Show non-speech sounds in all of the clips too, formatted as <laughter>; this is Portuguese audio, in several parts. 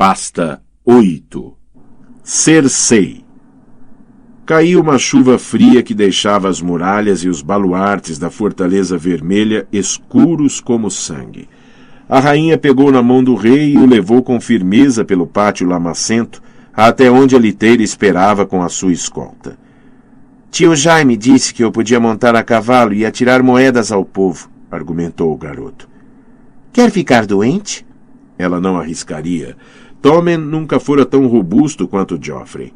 Pasta 8 Cersei Caiu uma chuva fria que deixava as muralhas e os baluartes da Fortaleza Vermelha escuros como sangue. A rainha pegou na mão do rei e o levou com firmeza pelo pátio lamacento, até onde a liteira esperava com a sua escolta. Tio Jaime disse que eu podia montar a cavalo e atirar moedas ao povo, argumentou o garoto. Quer ficar doente? Ela não arriscaria. Tommen nunca fora tão robusto quanto Joffrey.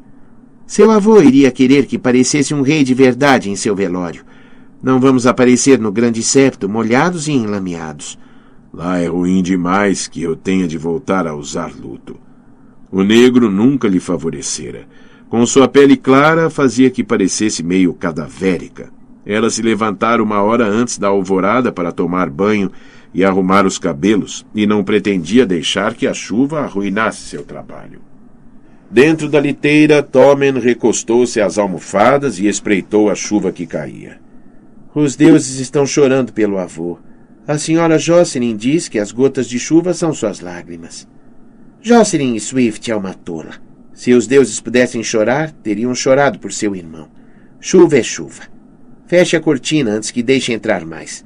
Seu avô iria querer que parecesse um rei de verdade em seu velório. Não vamos aparecer no grande septo molhados e enlameados. Lá é ruim demais que eu tenha de voltar a usar luto. O negro nunca lhe favorecera. Com sua pele clara, fazia que parecesse meio cadavérica. Ela se levantara uma hora antes da alvorada para tomar banho e arrumar os cabelos, e não pretendia deixar que a chuva arruinasse seu trabalho. Dentro da liteira, Tommen recostou-se às almofadas e espreitou a chuva que caía. Os deuses estão chorando pelo avô. A senhora Jocelyn diz que as gotas de chuva são suas lágrimas. Jocelyn Swift é uma tola. Se os deuses pudessem chorar, teriam chorado por seu irmão. Chuva é chuva. Feche a cortina antes que deixe entrar mais.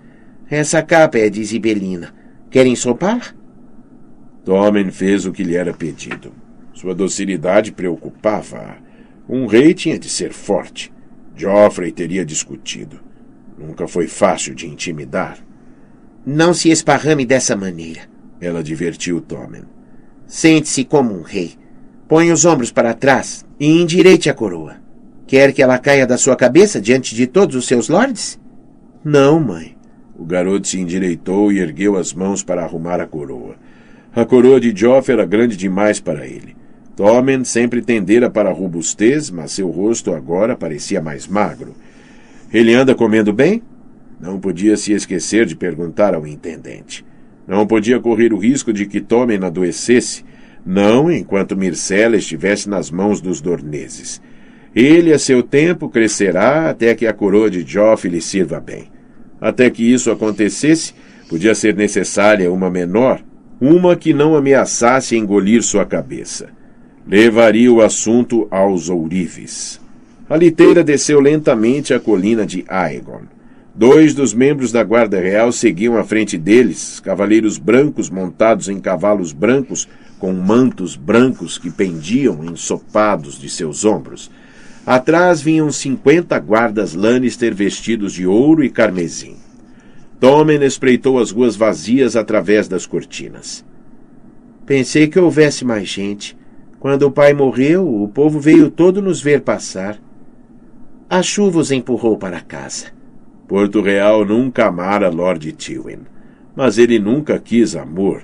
Essa capa é de Isibelina. Querem sopar? Tommen fez o que lhe era pedido. Sua docilidade preocupava-a. Um rei tinha de ser forte. Joffrey teria discutido. Nunca foi fácil de intimidar. Não se esparrame dessa maneira. Ela divertiu Tommen. Sente-se como um rei. Põe os ombros para trás e endireite a coroa. Quer que ela caia da sua cabeça diante de todos os seus lordes? Não, mãe. O garoto se endireitou e ergueu as mãos para arrumar a coroa. A coroa de Joff era grande demais para ele. Tommen sempre tendera para a robustez, mas seu rosto agora parecia mais magro. Ele anda comendo bem? Não podia se esquecer de perguntar ao intendente. Não podia correr o risco de que Tommen adoecesse, não enquanto Mircela estivesse nas mãos dos dorneses. Ele, a seu tempo, crescerá até que a coroa de Joff lhe sirva bem. Até que isso acontecesse, podia ser necessária uma menor, uma que não ameaçasse engolir sua cabeça. Levaria o assunto aos ourives. A liteira desceu lentamente a colina de Aegon. Dois dos membros da Guarda Real seguiam à frente deles, cavaleiros brancos montados em cavalos brancos, com mantos brancos que pendiam ensopados de seus ombros. Atrás vinham cinquenta guardas Lannister vestidos de ouro e carmesim. Tommen espreitou as ruas vazias através das cortinas. Pensei que houvesse mais gente. Quando o pai morreu, o povo veio todo nos ver passar. A chuva os empurrou para casa. Porto Real nunca amara Lord Tywin. Mas ele nunca quis amor.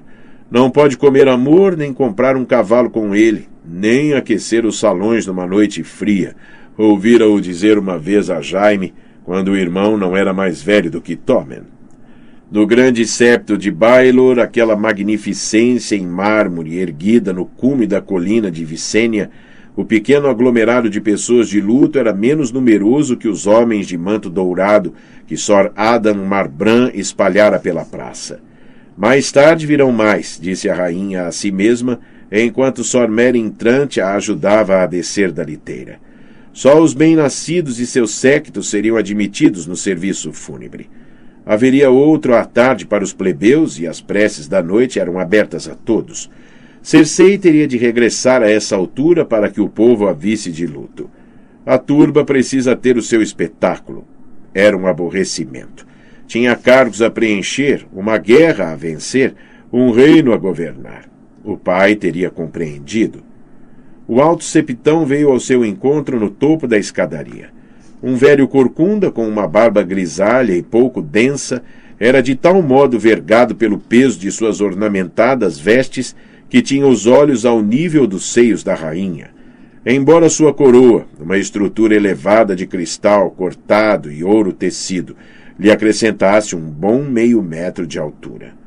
Não pode comer amor, nem comprar um cavalo com ele nem aquecer os salões numa noite fria. Ouvira-o dizer uma vez a Jaime, quando o irmão não era mais velho do que Tommen. No grande septo de Baelor, aquela magnificência em mármore erguida no cume da colina de Vicênia, o pequeno aglomerado de pessoas de luto era menos numeroso que os homens de manto dourado que Sor Adam Marbran espalhara pela praça. Mais tarde virão mais, disse a rainha a si mesma, enquanto Sor Mary entrante a ajudava a descer da liteira. Só os bem-nascidos e seus séquitos seriam admitidos no serviço fúnebre. Haveria outro à tarde para os plebeus e as preces da noite eram abertas a todos. Cersei teria de regressar a essa altura para que o povo a visse de luto. A turba precisa ter o seu espetáculo. Era um aborrecimento. Tinha cargos a preencher, uma guerra a vencer, um reino a governar. O pai teria compreendido. O alto septão veio ao seu encontro no topo da escadaria. Um velho corcunda com uma barba grisalha e pouco densa era de tal modo vergado pelo peso de suas ornamentadas vestes que tinha os olhos ao nível dos seios da rainha. Embora sua coroa, uma estrutura elevada de cristal cortado e ouro tecido, lhe acrescentasse um bom meio metro de altura.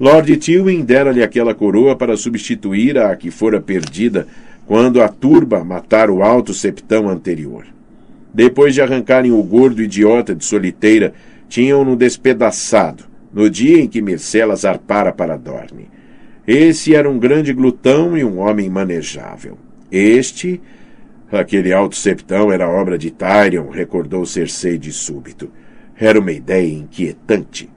Lord Tywin dera-lhe aquela coroa para substituir a que fora perdida quando a turba matara o alto septão anterior. Depois de arrancarem o gordo idiota de soliteira, tinham-no despedaçado, no dia em que Mircela zarpara para Dorne. Esse era um grande glutão e um homem manejável. Este, aquele alto septão, era obra de Tyrion, recordou Cersei de súbito. Era uma ideia inquietante.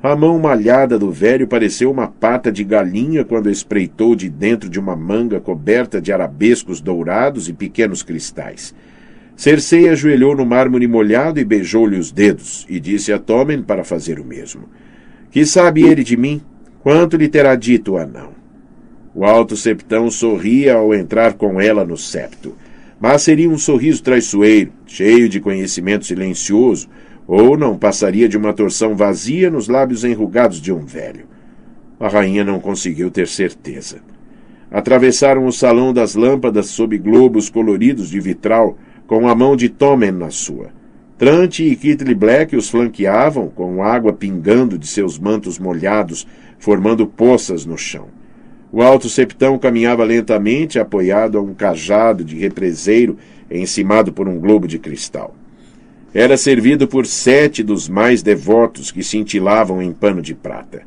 A mão malhada do velho pareceu uma pata de galinha quando espreitou de dentro de uma manga coberta de arabescos dourados e pequenos cristais. Cersei ajoelhou no mármore molhado e beijou-lhe os dedos, e disse a Tommen para fazer o mesmo. Que sabe ele de mim? Quanto lhe terá dito o anão? O alto septão sorria ao entrar com ela no septo, mas seria um sorriso traiçoeiro, cheio de conhecimento silencioso, ou não passaria de uma torção vazia nos lábios enrugados de um velho. A rainha não conseguiu ter certeza. Atravessaram o salão das lâmpadas sob globos coloridos de vitral, com a mão de Tommen na sua. Trante e Kitty Black os flanqueavam, com água pingando de seus mantos molhados, formando poças no chão. O alto septão caminhava lentamente, apoiado a um cajado de represeiro encimado por um globo de cristal. Era servido por sete dos mais devotos que cintilavam em pano de prata.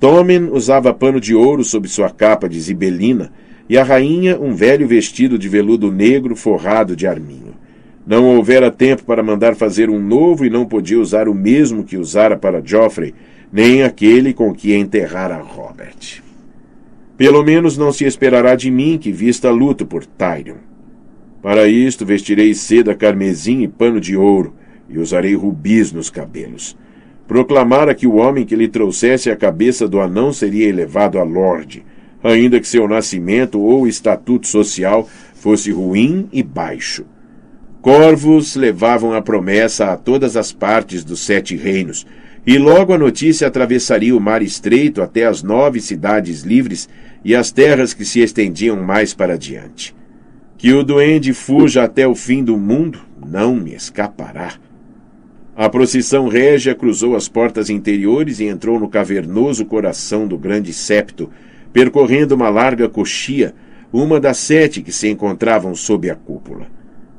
Tomen usava pano de ouro sob sua capa de zibelina e a rainha um velho vestido de veludo negro forrado de arminho. Não houvera tempo para mandar fazer um novo e não podia usar o mesmo que usara para Geoffrey, nem aquele com que enterrara Robert. Pelo menos não se esperará de mim que vista luto por Tyrion. Para isto vestirei seda carmesim e pano de ouro, e usarei rubis nos cabelos. Proclamara que o homem que lhe trouxesse a cabeça do anão seria elevado a lorde, ainda que seu nascimento ou estatuto social fosse ruim e baixo. Corvos levavam a promessa a todas as partes dos sete reinos, e logo a notícia atravessaria o mar estreito até as nove cidades livres e as terras que se estendiam mais para diante. Que o duende fuja até o fim do mundo, não me escapará. A procissão régia cruzou as portas interiores e entrou no cavernoso coração do grande septo, percorrendo uma larga coxia, uma das sete que se encontravam sob a cúpula.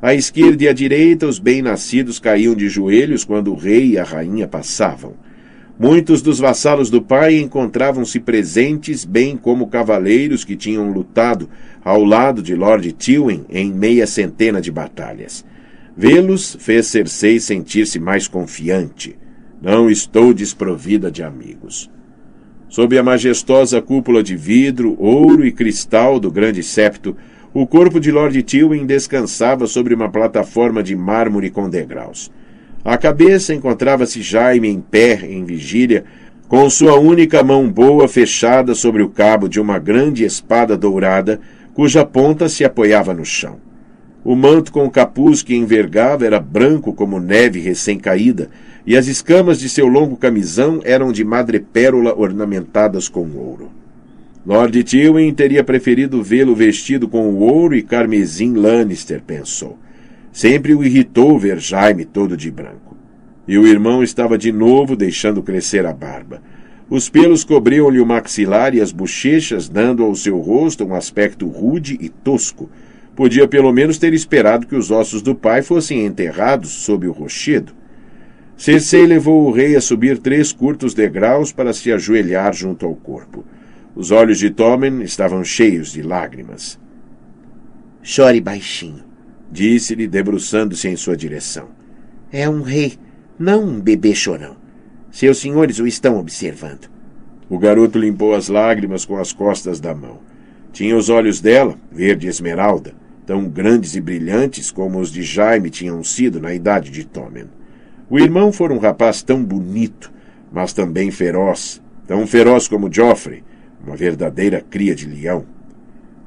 À esquerda e à direita, os bem-nascidos caíam de joelhos quando o rei e a rainha passavam. Muitos dos vassalos do pai encontravam-se presentes, bem como cavaleiros que tinham lutado ao lado de Lord Tywin em meia centena de batalhas. Vê-los fez Cersei sentir-se mais confiante. Não estou desprovida de amigos. Sob a majestosa cúpula de vidro, ouro e cristal do grande septo, o corpo de Lord Tywin descansava sobre uma plataforma de mármore com degraus. À cabeça encontrava-se Jaime em pé, em vigília, com sua única mão boa fechada sobre o cabo de uma grande espada dourada, cuja ponta se apoiava no chão. O manto com o capuz que envergava era branco como neve recém-caída, e as escamas de seu longo camisão eram de madrepérola ornamentadas com ouro. Lord Tywin teria preferido vê-lo vestido com o ouro e carmesim Lannister, pensou. Sempre o irritou ver Jaime todo de branco. E o irmão estava de novo deixando crescer a barba. Os pelos cobriam-lhe o maxilar e as bochechas, dando ao seu rosto um aspecto rude e tosco. Podia pelo menos ter esperado que os ossos do pai fossem enterrados sob o rochedo. Cersei levou o rei a subir três curtos degraus para se ajoelhar junto ao corpo. Os olhos de Tommen estavam cheios de lágrimas. Chore baixinho disse-lhe, debruçando-se em sua direção. É um rei, não um bebê chorão. Seus senhores o estão observando. O garoto limpou as lágrimas com as costas da mão. Tinha os olhos dela, verde esmeralda, tão grandes e brilhantes como os de Jaime tinham sido na idade de Tommen. O irmão fora um rapaz tão bonito, mas também feroz, tão feroz como Joffrey, uma verdadeira cria de leão.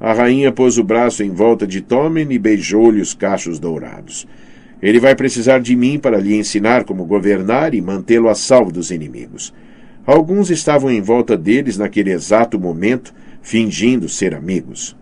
A rainha pôs o braço em volta de Tommen e beijou-lhe os cachos dourados. Ele vai precisar de mim para lhe ensinar como governar e mantê-lo a salvo dos inimigos. Alguns estavam em volta deles naquele exato momento, fingindo ser amigos.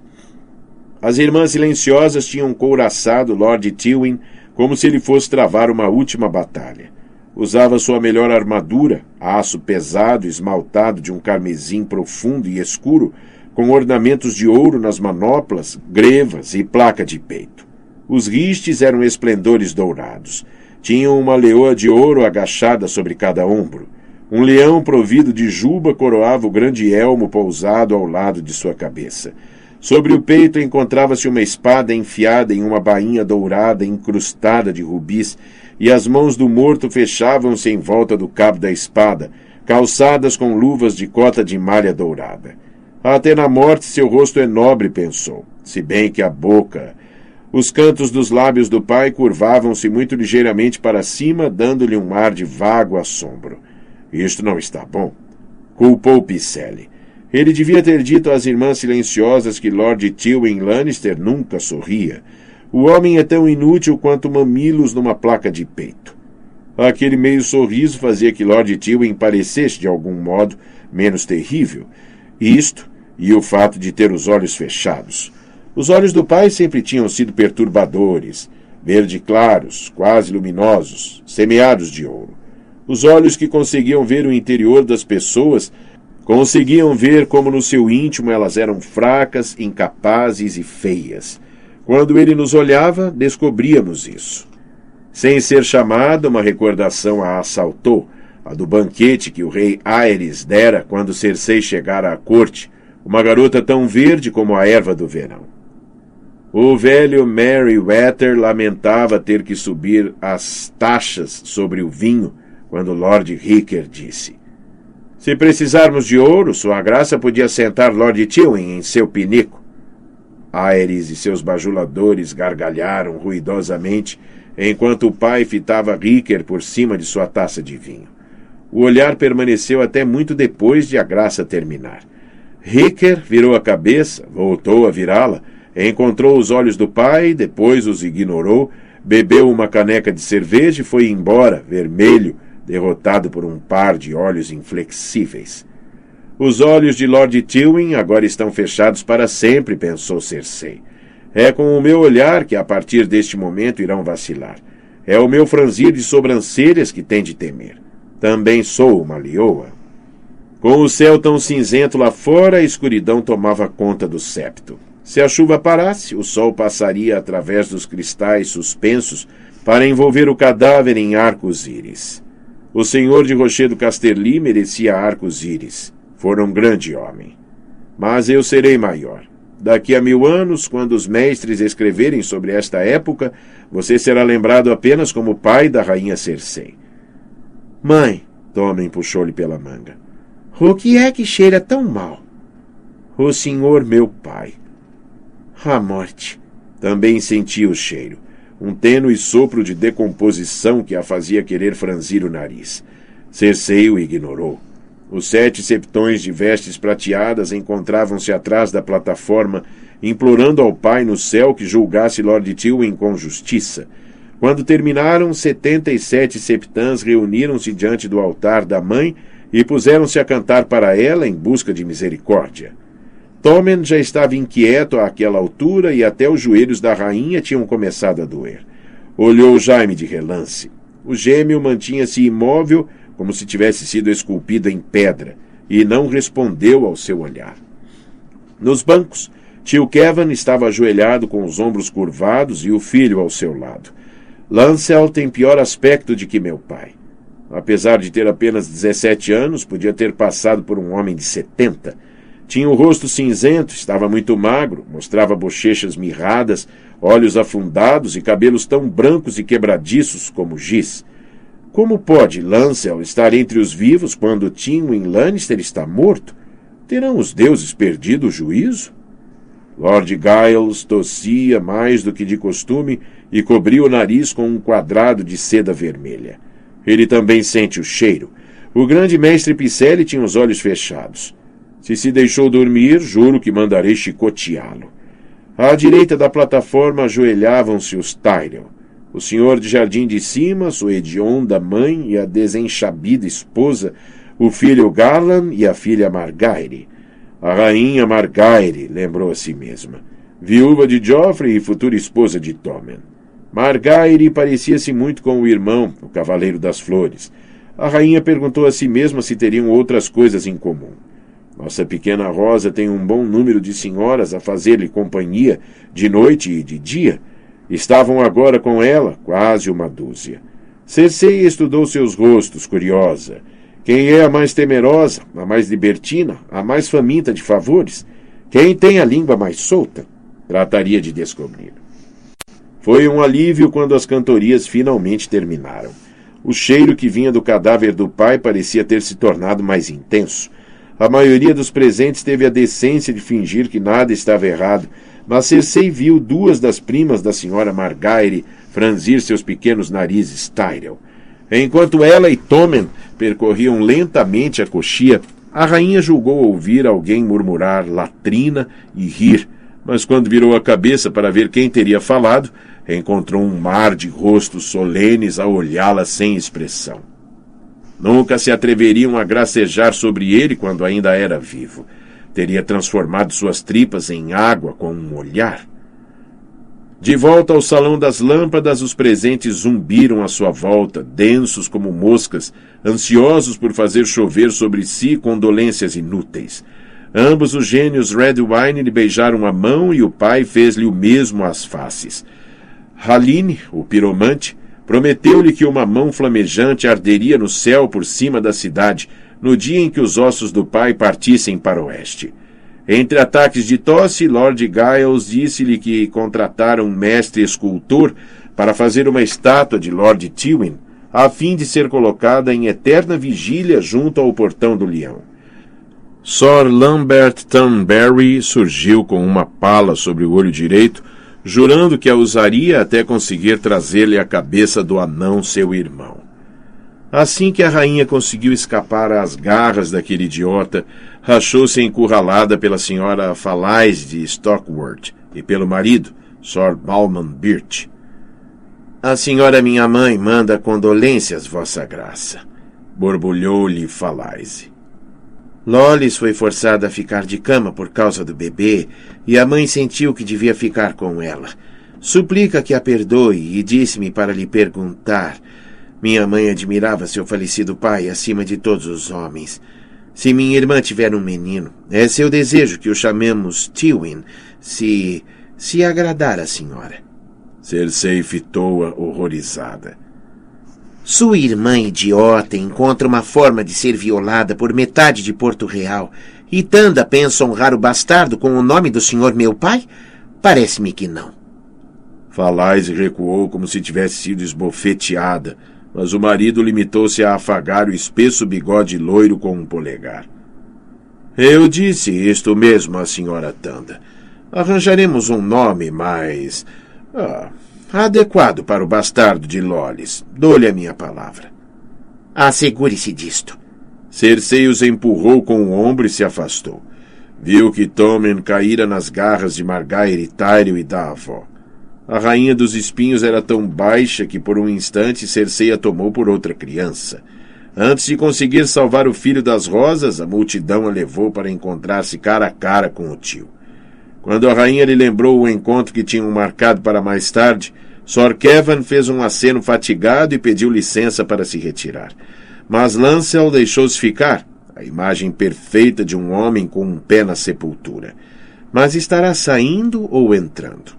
As irmãs silenciosas tinham couraçado Lord Tywin como se ele fosse travar uma última batalha. Usava sua melhor armadura, aço pesado esmaltado de um carmesim profundo e escuro, com ornamentos de ouro nas manoplas, grevas e placa de peito. Os ristes eram esplendores dourados. Tinham uma leoa de ouro agachada sobre cada ombro. Um leão provido de juba coroava o grande elmo pousado ao lado de sua cabeça. Sobre o peito encontrava-se uma espada enfiada em uma bainha dourada incrustada de rubis, e as mãos do morto fechavam-se em volta do cabo da espada, calçadas com luvas de cota de malha dourada. Até na morte seu rosto é nobre, pensou, se bem que a boca. Os cantos dos lábios do pai curvavam-se muito ligeiramente para cima, dando-lhe um ar de vago assombro. Isto não está bom. Culpou Picelli. Ele devia ter dito às irmãs silenciosas que Lord Tywin Lannister nunca sorria. O homem é tão inútil quanto mamilos numa placa de peito. Aquele meio sorriso fazia que Lord Tywin parecesse, de algum modo, menos terrível. Isto e o fato de ter os olhos fechados. Os olhos do pai sempre tinham sido perturbadores, verde claros, quase luminosos, semeados de ouro. Os olhos que conseguiam ver o interior das pessoas Conseguiam ver como no seu íntimo elas eram fracas, incapazes e feias. Quando ele nos olhava, descobríamos isso. Sem ser chamada, uma recordação a assaltou, a do banquete que o rei Aerys dera quando Cersei chegara à corte, uma garota tão verde como a erva do verão. O velho Wetter lamentava ter que subir as taxas sobre o vinho quando Lord Ricker disse: se precisarmos de ouro, sua graça podia sentar Lord Tywin em seu pinico. Aerys e seus bajuladores gargalharam ruidosamente enquanto o pai fitava Ricker por cima de sua taça de vinho. O olhar permaneceu até muito depois de a graça terminar. Ricker virou a cabeça, voltou a virá-la, encontrou os olhos do pai, depois os ignorou, bebeu uma caneca de cerveja e foi embora, vermelho, derrotado por um par de olhos inflexíveis. Os olhos de Lord Tywin agora estão fechados para sempre, pensou Cersei. É com o meu olhar que a partir deste momento irão vacilar. É o meu franzir de sobrancelhas que tem de temer. Também sou uma leoa. Com o céu tão cinzento lá fora, a escuridão tomava conta do septo. Se a chuva parasse, o sol passaria através dos cristais suspensos para envolver o cadáver em arcos íris. O senhor de Rochedo Casterli merecia arcos íris. Fora um grande homem. Mas eu serei maior. Daqui a mil anos, quando os mestres escreverem sobre esta época, você será lembrado apenas como pai da rainha Cersei. Mãe, Tommen puxou-lhe pela manga. O que é que cheira tão mal? O senhor, meu pai. A morte. Também senti o cheiro um tênue sopro de decomposição que a fazia querer franzir o nariz. Cersei o ignorou. Os sete septões de vestes prateadas encontravam-se atrás da plataforma, implorando ao Pai no céu que julgasse Lord Tywin com justiça. Quando terminaram, setenta e sete septãs reuniram-se diante do altar da mãe e puseram-se a cantar para ela em busca de misericórdia. Tommen já estava inquieto àquela altura e até os joelhos da rainha tinham começado a doer. Olhou Jaime de relance. O gêmeo mantinha-se imóvel, como se tivesse sido esculpido em pedra, e não respondeu ao seu olhar. Nos bancos, tio Kevin estava ajoelhado com os ombros curvados e o filho ao seu lado. Lancel tem pior aspecto de que meu pai. Apesar de ter apenas 17 anos, podia ter passado por um homem de 70 tinha o rosto cinzento, estava muito magro, mostrava bochechas mirradas, olhos afundados e cabelos tão brancos e quebradiços como giz. Como pode Lancel estar entre os vivos quando Tywin Lannister está morto? Terão os deuses perdido o juízo? Lord Giles tossia mais do que de costume e cobriu o nariz com um quadrado de seda vermelha. Ele também sente o cheiro. O grande mestre Picelli tinha os olhos fechados. Se se deixou dormir, juro que mandarei chicoteá-lo. À direita da plataforma ajoelhavam-se os Tyrell. O senhor de jardim de cima, sua hedionda mãe e a desenchabida esposa, o filho Garland e a filha Margaire. A rainha Margaire, lembrou a si mesma, viúva de Joffrey e futura esposa de Tommen. Margaire parecia-se muito com o irmão, o Cavaleiro das Flores. A rainha perguntou a si mesma se teriam outras coisas em comum. Nossa pequena Rosa tem um bom número de senhoras a fazer-lhe companhia de noite e de dia. Estavam agora com ela quase uma dúzia. Cersei estudou seus rostos, curiosa. Quem é a mais temerosa, a mais libertina, a mais faminta de favores? Quem tem a língua mais solta? Trataria de descobrir. Foi um alívio quando as cantorias finalmente terminaram. O cheiro que vinha do cadáver do pai parecia ter se tornado mais intenso. A maioria dos presentes teve a decência de fingir que nada estava errado, mas Cersei viu duas das primas da senhora Margaire franzir seus pequenos narizes Tyrell. Enquanto ela e Tommen percorriam lentamente a coxia, a rainha julgou ouvir alguém murmurar latrina e rir, mas quando virou a cabeça para ver quem teria falado, encontrou um mar de rostos solenes a olhá-la sem expressão. Nunca se atreveriam a gracejar sobre ele quando ainda era vivo. Teria transformado suas tripas em água com um olhar. De volta ao salão das lâmpadas, os presentes zumbiram à sua volta, densos como moscas, ansiosos por fazer chover sobre si condolências inúteis. Ambos os gênios Redwine lhe beijaram a mão e o pai fez-lhe o mesmo às faces. Haline, o piromante, prometeu-lhe que uma mão flamejante arderia no céu por cima da cidade no dia em que os ossos do pai partissem para o oeste. Entre ataques de tosse, Lord Giles disse-lhe que contrataram um mestre escultor para fazer uma estátua de Lord Tywin, a fim de ser colocada em eterna vigília junto ao portão do leão. Sir Lambert Tunberry surgiu com uma pala sobre o olho direito, jurando que a usaria até conseguir trazer-lhe a cabeça do anão seu irmão. Assim que a rainha conseguiu escapar às garras daquele idiota, rachou-se encurralada pela senhora Falais de Stockworth e pelo marido, Sir Balman Birch. A senhora minha mãe manda condolências, vossa graça, borbulhou-lhe Falais. Lolis foi forçada a ficar de cama por causa do bebê e a mãe sentiu que devia ficar com ela. Suplica que a perdoe e disse-me para lhe perguntar. Minha mãe admirava seu falecido pai acima de todos os homens. Se minha irmã tiver um menino, é seu desejo que o chamemos Tywin, se. se agradar a senhora. Cersei fitou-a horrorizada. Sua irmã idiota encontra uma forma de ser violada por metade de Porto Real e Tanda pensa honrar o bastardo com o nome do senhor meu pai? Parece-me que não. Falais recuou como se tivesse sido esbofeteada, mas o marido limitou-se a afagar o espesso bigode loiro com um polegar. Eu disse isto mesmo à senhora Tanda. Arranjaremos um nome mais. Ah, adequado para o bastardo de Lolis. Dou-lhe a minha palavra. Assegure-se disto. Cersei os empurrou com o ombro e se afastou. Viu que Tommen caíra nas garras de Margaire, Tyrion e da avó. A rainha dos espinhos era tão baixa que por um instante Cersei a tomou por outra criança. Antes de conseguir salvar o filho das rosas, a multidão a levou para encontrar-se cara a cara com o tio. Quando a rainha lhe lembrou o encontro que tinham marcado para mais tarde, Sor Kevin fez um aceno fatigado e pediu licença para se retirar. Mas Lancel deixou-se ficar, a imagem perfeita de um homem com um pé na sepultura. Mas estará saindo ou entrando?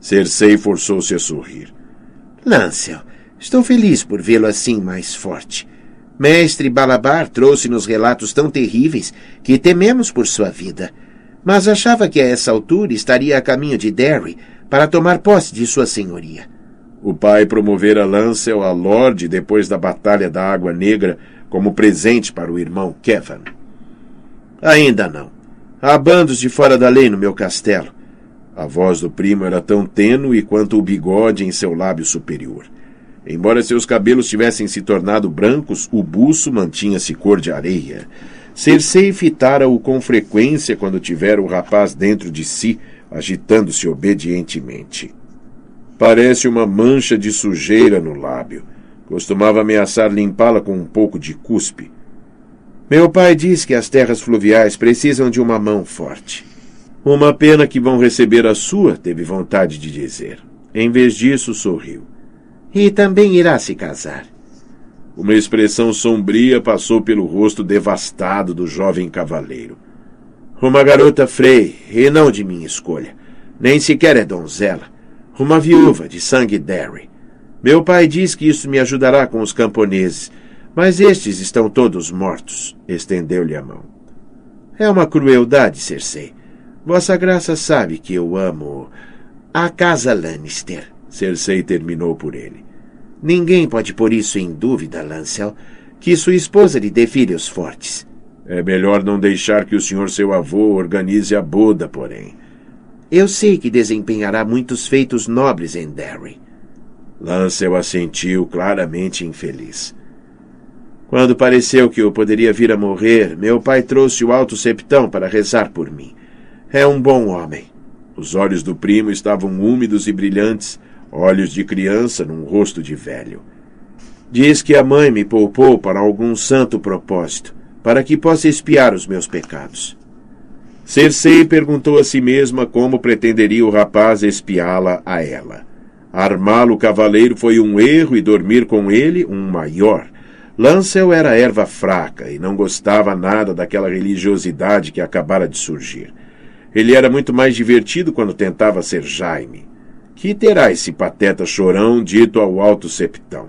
Cersei forçou-se a sorrir. Lancel, estou feliz por vê-lo assim mais forte. Mestre Balabar trouxe-nos relatos tão terríveis que tememos por sua vida mas achava que a essa altura estaria a caminho de Derry para tomar posse de sua senhoria. O pai promovera Lancel a Lorde depois da Batalha da Água Negra como presente para o irmão Kevin. Ainda não. Há bandos de fora da lei no meu castelo. A voz do primo era tão tênue quanto o bigode em seu lábio superior. Embora seus cabelos tivessem se tornado brancos, o buço mantinha-se cor de areia. Cersei fitara-o com frequência quando tivera o rapaz dentro de si, agitando-se obedientemente. Parece uma mancha de sujeira no lábio. Costumava ameaçar limpá-la com um pouco de cuspe. Meu pai diz que as terras fluviais precisam de uma mão forte. Uma pena que vão receber a sua, teve vontade de dizer. Em vez disso, sorriu. E também irá se casar. Uma expressão sombria passou pelo rosto devastado do jovem cavaleiro. Uma garota Frey, e não de minha escolha. Nem sequer é donzela. Uma viúva de sangue Derry. Meu pai diz que isso me ajudará com os camponeses, Mas estes estão todos mortos. Estendeu-lhe a mão. É uma crueldade, Cersei. Vossa Graça sabe que eu amo a casa Lannister. Cersei terminou por ele. Ninguém pode pôr isso em dúvida, Lancel, que sua esposa lhe dê filhos fortes. É melhor não deixar que o senhor seu avô organize a boda, porém. Eu sei que desempenhará muitos feitos nobres em Derry. Lancel assentiu, claramente infeliz. Quando pareceu que eu poderia vir a morrer, meu pai trouxe o alto septão para rezar por mim. É um bom homem. Os olhos do primo estavam úmidos e brilhantes, olhos de criança num rosto de velho. Diz que a mãe me poupou para algum santo propósito, para que possa espiar os meus pecados. Cersei perguntou a si mesma como pretenderia o rapaz espiá-la a ela. Armá-lo cavaleiro foi um erro e dormir com ele um maior. Lancel era erva fraca e não gostava nada daquela religiosidade que acabara de surgir. Ele era muito mais divertido quando tentava ser Jaime. Que terá esse pateta chorão dito ao alto septão?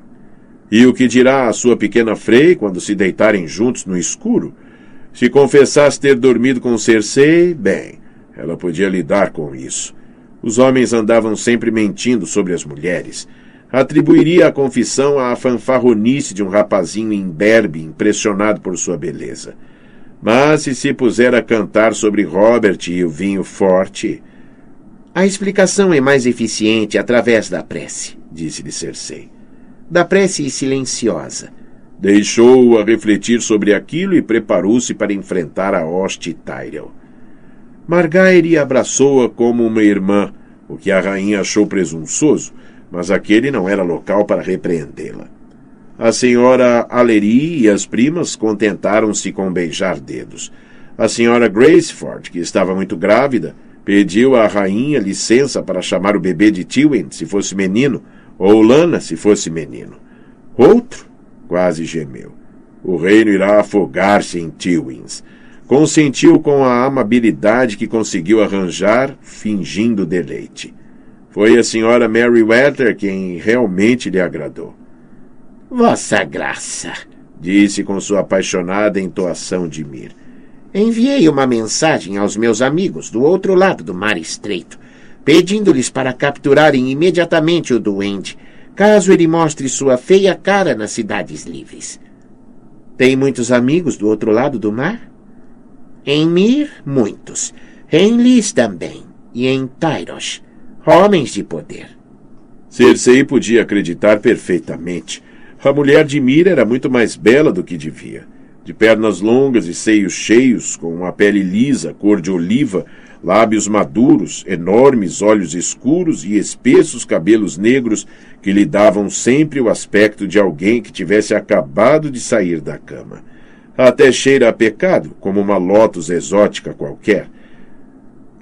E o que dirá a sua pequena Frei quando se deitarem juntos no escuro? Se confessasse ter dormido com Cersei, bem, ela podia lidar com isso. Os homens andavam sempre mentindo sobre as mulheres atribuiria a confissão à fanfarronice de um rapazinho imberbe impressionado por sua beleza. Mas se se puser a cantar sobre Robert e o vinho forte. A explicação é mais eficiente através da prece, disse-lhe Cersei. Da prece silenciosa. Deixou-o a refletir sobre aquilo e preparou-se para enfrentar a hoste Tyrell. Margaery abraçou-a como uma irmã, o que a rainha achou presunçoso, mas aquele não era local para repreendê-la. A senhora Alery e as primas contentaram-se com beijar dedos. A senhora Graceford, que estava muito grávida, pediu à rainha licença para chamar o bebê de Tywin, se fosse menino, ou Lana, se fosse menino. Outro? Quase gemeu. O reino irá afogar-se em Tywins. Consentiu com a amabilidade que conseguiu arranjar, fingindo deleite. Foi a senhora Meriwether quem realmente lhe agradou. Vossa Graça, disse com sua apaixonada entoação de mir. Enviei uma mensagem aos meus amigos do outro lado do Mar Estreito, pedindo-lhes para capturarem imediatamente o duende, caso ele mostre sua feia cara nas cidades livres. Tem muitos amigos do outro lado do mar? Em Mir, muitos. Em Lis também. E em Tyros homens de poder. Cersei podia acreditar perfeitamente. A mulher de Mira era muito mais bela do que devia. De pernas longas e seios cheios, com uma pele lisa, cor de oliva, lábios maduros, enormes olhos escuros e espessos cabelos negros que lhe davam sempre o aspecto de alguém que tivesse acabado de sair da cama. Até cheira a pecado, como uma lótus exótica qualquer.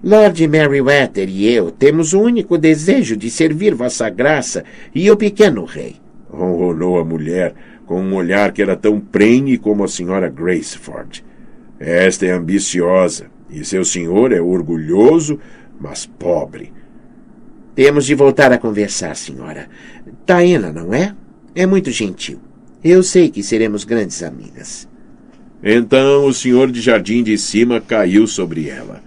Lord Merryweather e eu temos o único desejo de servir Vossa Graça e o pequeno rei. Ronronou a mulher, com um olhar que era tão prenhe como a senhora Graceford. Esta é ambiciosa, e seu senhor é orgulhoso, mas pobre. Temos de voltar a conversar, senhora. Taena, não é? É muito gentil. Eu sei que seremos grandes amigas. Então o senhor de Jardim de Cima caiu sobre ela.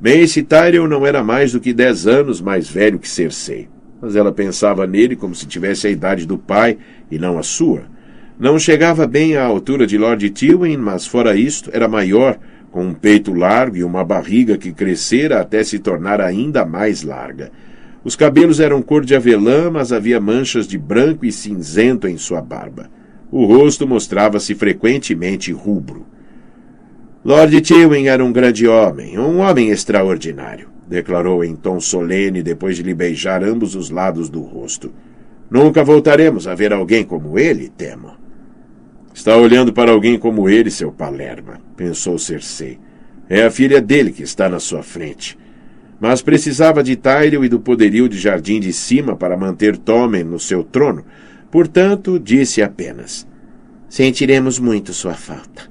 Mace Tyrell não era mais do que dez anos mais velho que Cersei, mas ela pensava nele como se tivesse a idade do pai e não a sua. Não chegava bem à altura de Lord Tywin, mas fora isto, era maior, com um peito largo e uma barriga que crescera até se tornar ainda mais larga. Os cabelos eram cor de avelã, mas havia manchas de branco e cinzento em sua barba. O rosto mostrava-se frequentemente rubro. Lord Tywin era um grande homem, um homem extraordinário, declarou em tom solene depois de lhe beijar ambos os lados do rosto. Nunca voltaremos a ver alguém como ele, temo. Está olhando para alguém como ele, seu Palerma, pensou Cersei. É a filha dele que está na sua frente. Mas precisava de Tyrell e do poderio de Jardim de Cima para manter Tommen no seu trono. Portanto, disse apenas: Sentiremos muito sua falta.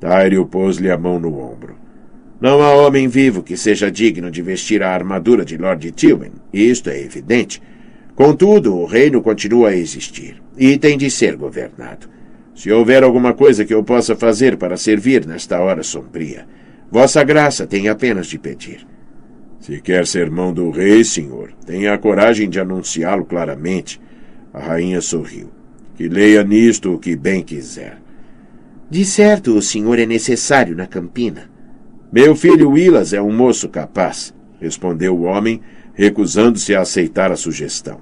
Tyrio pôs-lhe a mão no ombro. Não há homem vivo que seja digno de vestir a armadura de Lord Tywin, isto é evidente. Contudo, o reino continua a existir e tem de ser governado. Se houver alguma coisa que eu possa fazer para servir nesta hora sombria, Vossa Graça tem apenas de pedir. Se quer ser mão do rei, senhor, tenha a coragem de anunciá-lo claramente. A rainha sorriu. Que leia nisto o que bem quiser. De certo, o senhor é necessário na campina. Meu filho Willas é um moço capaz, respondeu o homem, recusando-se a aceitar a sugestão.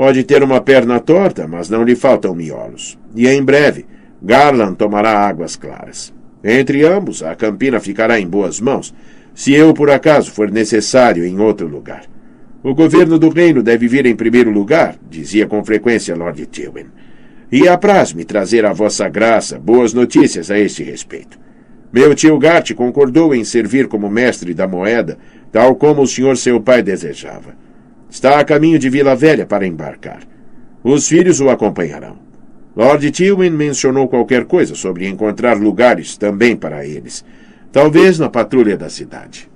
Pode ter uma perna torta, mas não lhe faltam miolos. E em breve, Garland tomará águas claras. Entre ambos, a campina ficará em boas mãos, se eu por acaso for necessário em outro lugar. O governo do reino deve vir em primeiro lugar, dizia com frequência Lord Tywin. E apraz-me trazer a vossa graça boas notícias a este respeito. Meu tio Gart concordou em servir como mestre da moeda, tal como o senhor seu pai desejava. Está a caminho de Vila Velha para embarcar. Os filhos o acompanharão. Lord Tywin mencionou qualquer coisa sobre encontrar lugares também para eles, talvez na patrulha da cidade.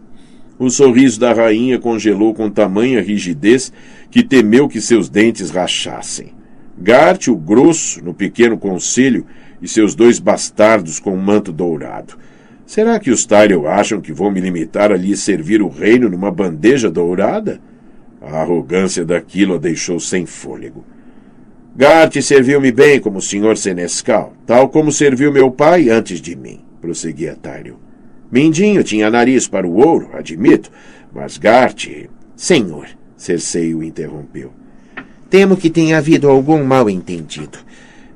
O sorriso da rainha congelou com tamanha rigidez que temeu que seus dentes rachassem. Gart, o grosso, no pequeno conselho, e seus dois bastardos com um manto dourado. Será que os Tyrell acham que vou me limitar a lhes servir o reino numa bandeja dourada? A arrogância daquilo a deixou sem fôlego. Gart serviu-me bem como senhor senescal, tal como serviu meu pai antes de mim, prosseguia Tyrell. Mindinho tinha nariz para o ouro, admito, mas Gart... Senhor, Cersei o interrompeu. Temo que tenha havido algum mal-entendido.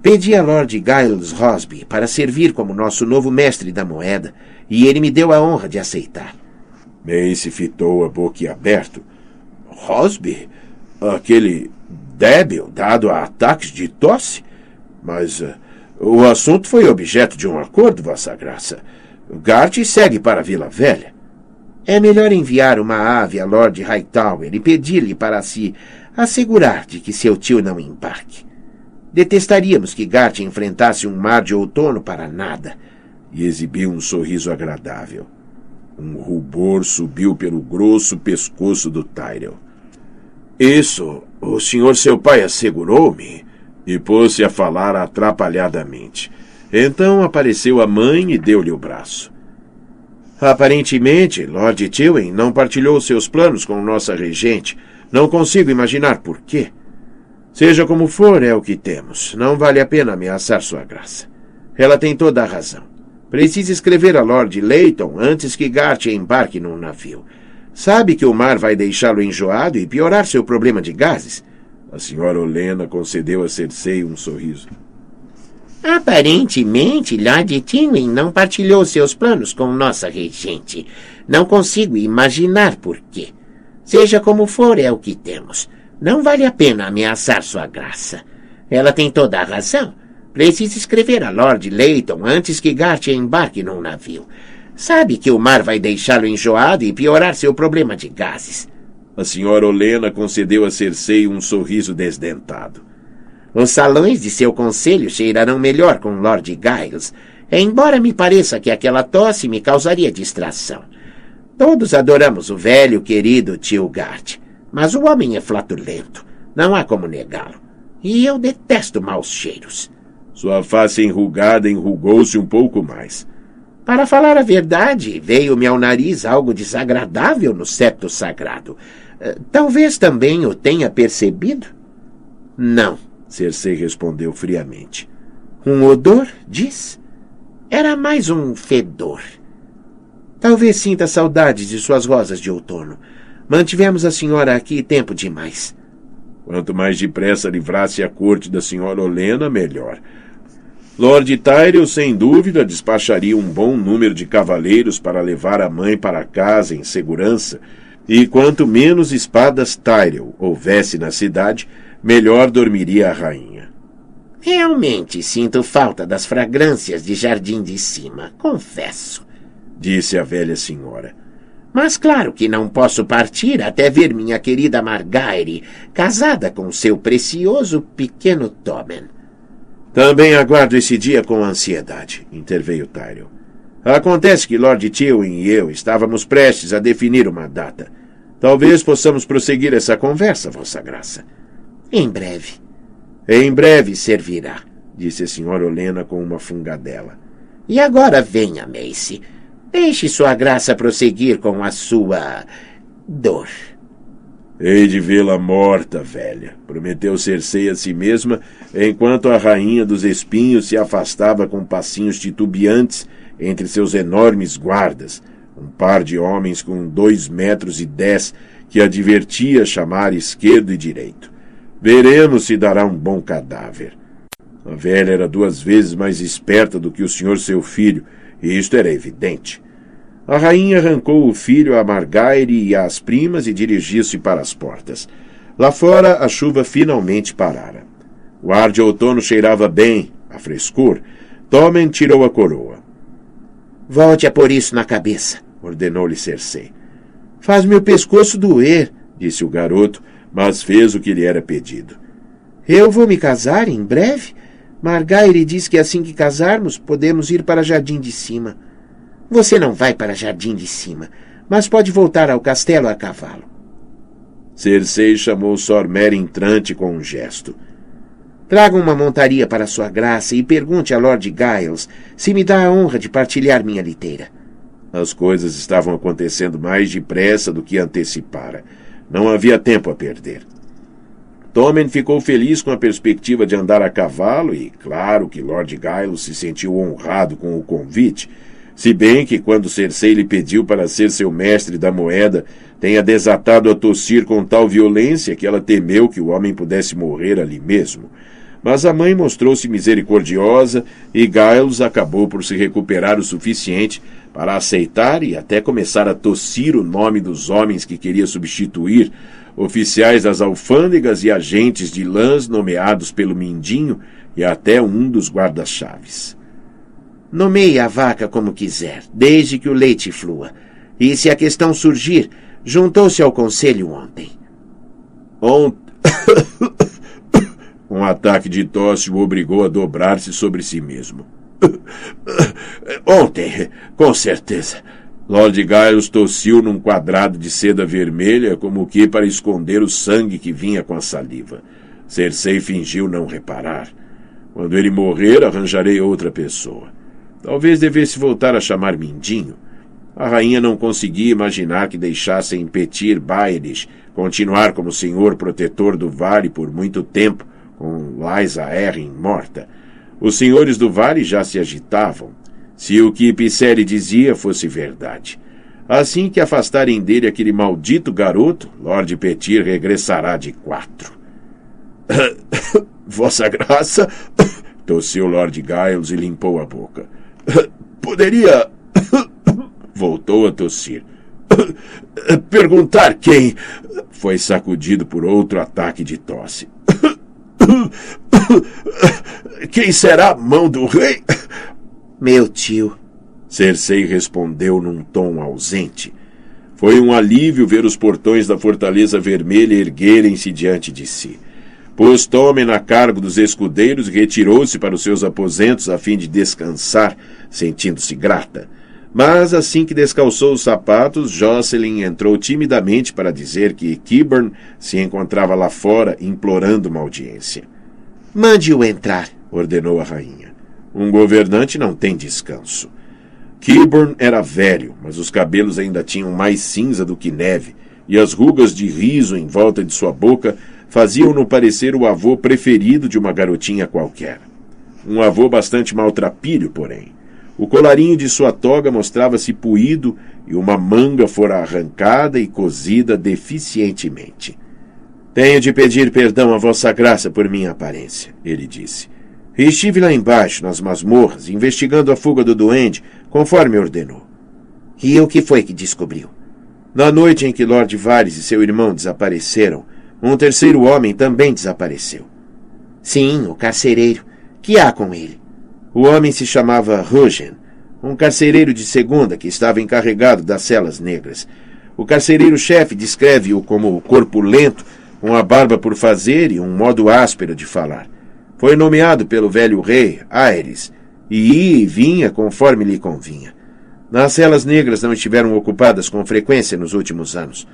Pedi a Lord Giles Rosby para servir como nosso novo mestre da moeda, e ele me deu a honra de aceitar. Mace fitou a boca aberto. Rosby? Aquele débil dado a ataques de tosse? Mas uh, o assunto foi objeto de um acordo, Vossa Graça. Gart segue para a Vila Velha. É melhor enviar uma ave a Lord Hightower e pedir-lhe para se assegurar de que seu tio não embarque. Detestaríamos que Gart enfrentasse um mar de outono para nada. E exibiu um sorriso agradável. Um rubor subiu pelo grosso pescoço do Tyrell. Isso, o senhor seu pai assegurou-me. E pôs-se a falar atrapalhadamente. Então apareceu a mãe e deu-lhe o braço. Aparentemente, Lord Tywin não partilhou seus planos com nossa regente. Não consigo imaginar por quê. Seja como for, é o que temos. Não vale a pena ameaçar sua graça. Ela tem toda a razão. Precisa escrever a Lord Leighton antes que Gart embarque num navio. Sabe que o mar vai deixá-lo enjoado e piorar seu problema de gases? A senhora Olena concedeu a Cersei um sorriso. Aparentemente, Lord Tywin não partilhou seus planos com nossa regente. Não consigo imaginar por quê. Seja como for, é o que temos. Não vale a pena ameaçar sua graça. Ela tem toda a razão. Precisa escrever a Lord Leighton antes que Gart embarque num navio. Sabe que o mar vai deixá-lo enjoado e piorar seu problema de gases. A senhora Olena concedeu a Cersei um sorriso desdentado. Os salões de seu conselho cheirarão melhor com Lord Giles, embora me pareça que aquela tosse me causaria distração. Todos adoramos o velho, querido tio Gart. Mas o homem é flatulento. Não há como negá-lo. E eu detesto maus cheiros. Sua face enrugada enrugou-se um pouco mais. Para falar a verdade, veio-me ao nariz algo desagradável no septo sagrado. Eh, talvez também o tenha percebido? Não, Cersei respondeu friamente. Um odor, diz? Era mais um fedor. Talvez sinta saudades de suas rosas de outono. Mantivemos a senhora aqui tempo demais. Quanto mais depressa livrasse a corte da senhora Olena, melhor. Lord Tyrell, sem dúvida, despacharia um bom número de cavaleiros para levar a mãe para casa em segurança, e quanto menos espadas Tyrell houvesse na cidade, melhor dormiria a rainha. Realmente sinto falta das fragrâncias de jardim de cima, confesso, disse a velha senhora. Mas claro que não posso partir até ver minha querida Margaire casada com seu precioso pequeno Tommen. Também aguardo esse dia com ansiedade, interveio Tyrell. Acontece que Lord Tywin e eu estávamos prestes a definir uma data. Talvez possamos prosseguir essa conversa, Vossa Graça. Em breve. Em breve servirá, disse a senhora Olena com uma fungadela. E agora venha, Macy. Deixe sua graça prosseguir com a sua dor. Hei de vê-la morta, velha, prometeu Cersei a si mesma, enquanto a rainha dos espinhos se afastava com passinhos titubeantes entre seus enormes guardas, um par de homens com dois metros e dez que a divertia chamar esquerdo e direito. Veremos se dará um bom cadáver. A velha era duas vezes mais esperta do que o senhor seu filho, e isto era evidente. A rainha arrancou o filho a Margaire e às primas e dirigiu-se para as portas. Lá fora, a chuva finalmente parara. O ar de outono cheirava bem, a frescor. Tommen tirou a coroa. Volte a pôr isso na cabeça, ordenou-lhe Cersei. Faz meu pescoço doer, disse o garoto, mas fez o que lhe era pedido. Eu vou me casar em breve? Margaire diz que assim que casarmos, podemos ir para Jardim de Cima. Você não vai para Jardim de Cima, mas pode voltar ao castelo a cavalo. Cersei chamou Sor entrante com um gesto. Traga uma montaria para sua graça e pergunte a Lord Giles se me dá a honra de partilhar minha liteira. As coisas estavam acontecendo mais depressa do que antecipara. Não havia tempo a perder. Tommen ficou feliz com a perspectiva de andar a cavalo e, claro que Lord Giles se sentiu honrado com o convite, se bem que, quando Cersei lhe pediu para ser seu mestre da moeda, tenha desatado a tossir com tal violência que ela temeu que o homem pudesse morrer ali mesmo. Mas a mãe mostrou-se misericordiosa e Giles acabou por se recuperar o suficiente para aceitar e até começar a tossir o nome dos homens que queria substituir, oficiais das alfândegas e agentes de lãs nomeados pelo Mindinho e até um dos guarda-chaves. Nomeie a vaca como quiser, desde que o leite flua. E se a questão surgir, juntou-se ao conselho ontem. Ontem. <coughs> um ataque de tosse o obrigou a dobrar-se sobre si mesmo. <coughs> Ontem, com certeza. Lord Giles tossiu num quadrado de seda vermelha, como que para esconder o sangue que vinha com a saliva. Cersei fingiu não reparar. Quando ele morrer, arranjarei outra pessoa. Talvez devesse voltar a chamar Mindinho. A rainha não conseguia imaginar que deixassem Petir Baelish continuar como senhor protetor do vale por muito tempo, com Liza Errin morta. Os senhores do vale já se agitavam, se o que Pisséri dizia fosse verdade. Assim que afastarem dele aquele maldito garoto, Lord Petir regressará de quatro. <coughs> Vossa Graça, <coughs> tossiu Lord Giles e limpou a boca. <coughs> Poderia. <coughs> Voltou a tossir. <coughs> Perguntar quem. Foi sacudido por outro ataque de tosse. Quem será a mão do rei? Meu tio. Cersei respondeu num tom ausente. Foi um alívio ver os portões da Fortaleza Vermelha erguerem-se diante de si. Pôs Tommen a cargo dos escudeiros e retirou-se para os seus aposentos a fim de descansar, sentindo-se grata. Mas assim que descalçou os sapatos, Jocelyn entrou timidamente para dizer que Kiburn se encontrava lá fora implorando uma audiência. Mande-o entrar, ordenou a rainha. Um governante não tem descanso. Kiburn era velho, mas os cabelos ainda tinham mais cinza do que neve, e as rugas de riso em volta de sua boca faziam-no parecer o avô preferido de uma garotinha qualquer. Um avô bastante maltrapilho, porém. O colarinho de sua toga mostrava-se puído e uma manga fora arrancada e cozida deficientemente. Tenho de pedir perdão a Vossa Graça por minha aparência, ele disse. Estive lá embaixo, nas masmorras, investigando a fuga do duende, conforme ordenou. E o que foi que descobriu? Na noite em que Lord Vares e seu irmão desapareceram, um terceiro homem também desapareceu. Sim, o carcereiro. Que há com ele? O homem se chamava Rugen, um carcereiro de segunda que estava encarregado das celas negras. O carcereiro-chefe descreve-o como corpulento, a barba por fazer e um modo áspero de falar. Foi nomeado pelo velho rei, Aires, e ia e vinha conforme lhe convinha. Nas celas negras não estiveram ocupadas com frequência nos últimos anos.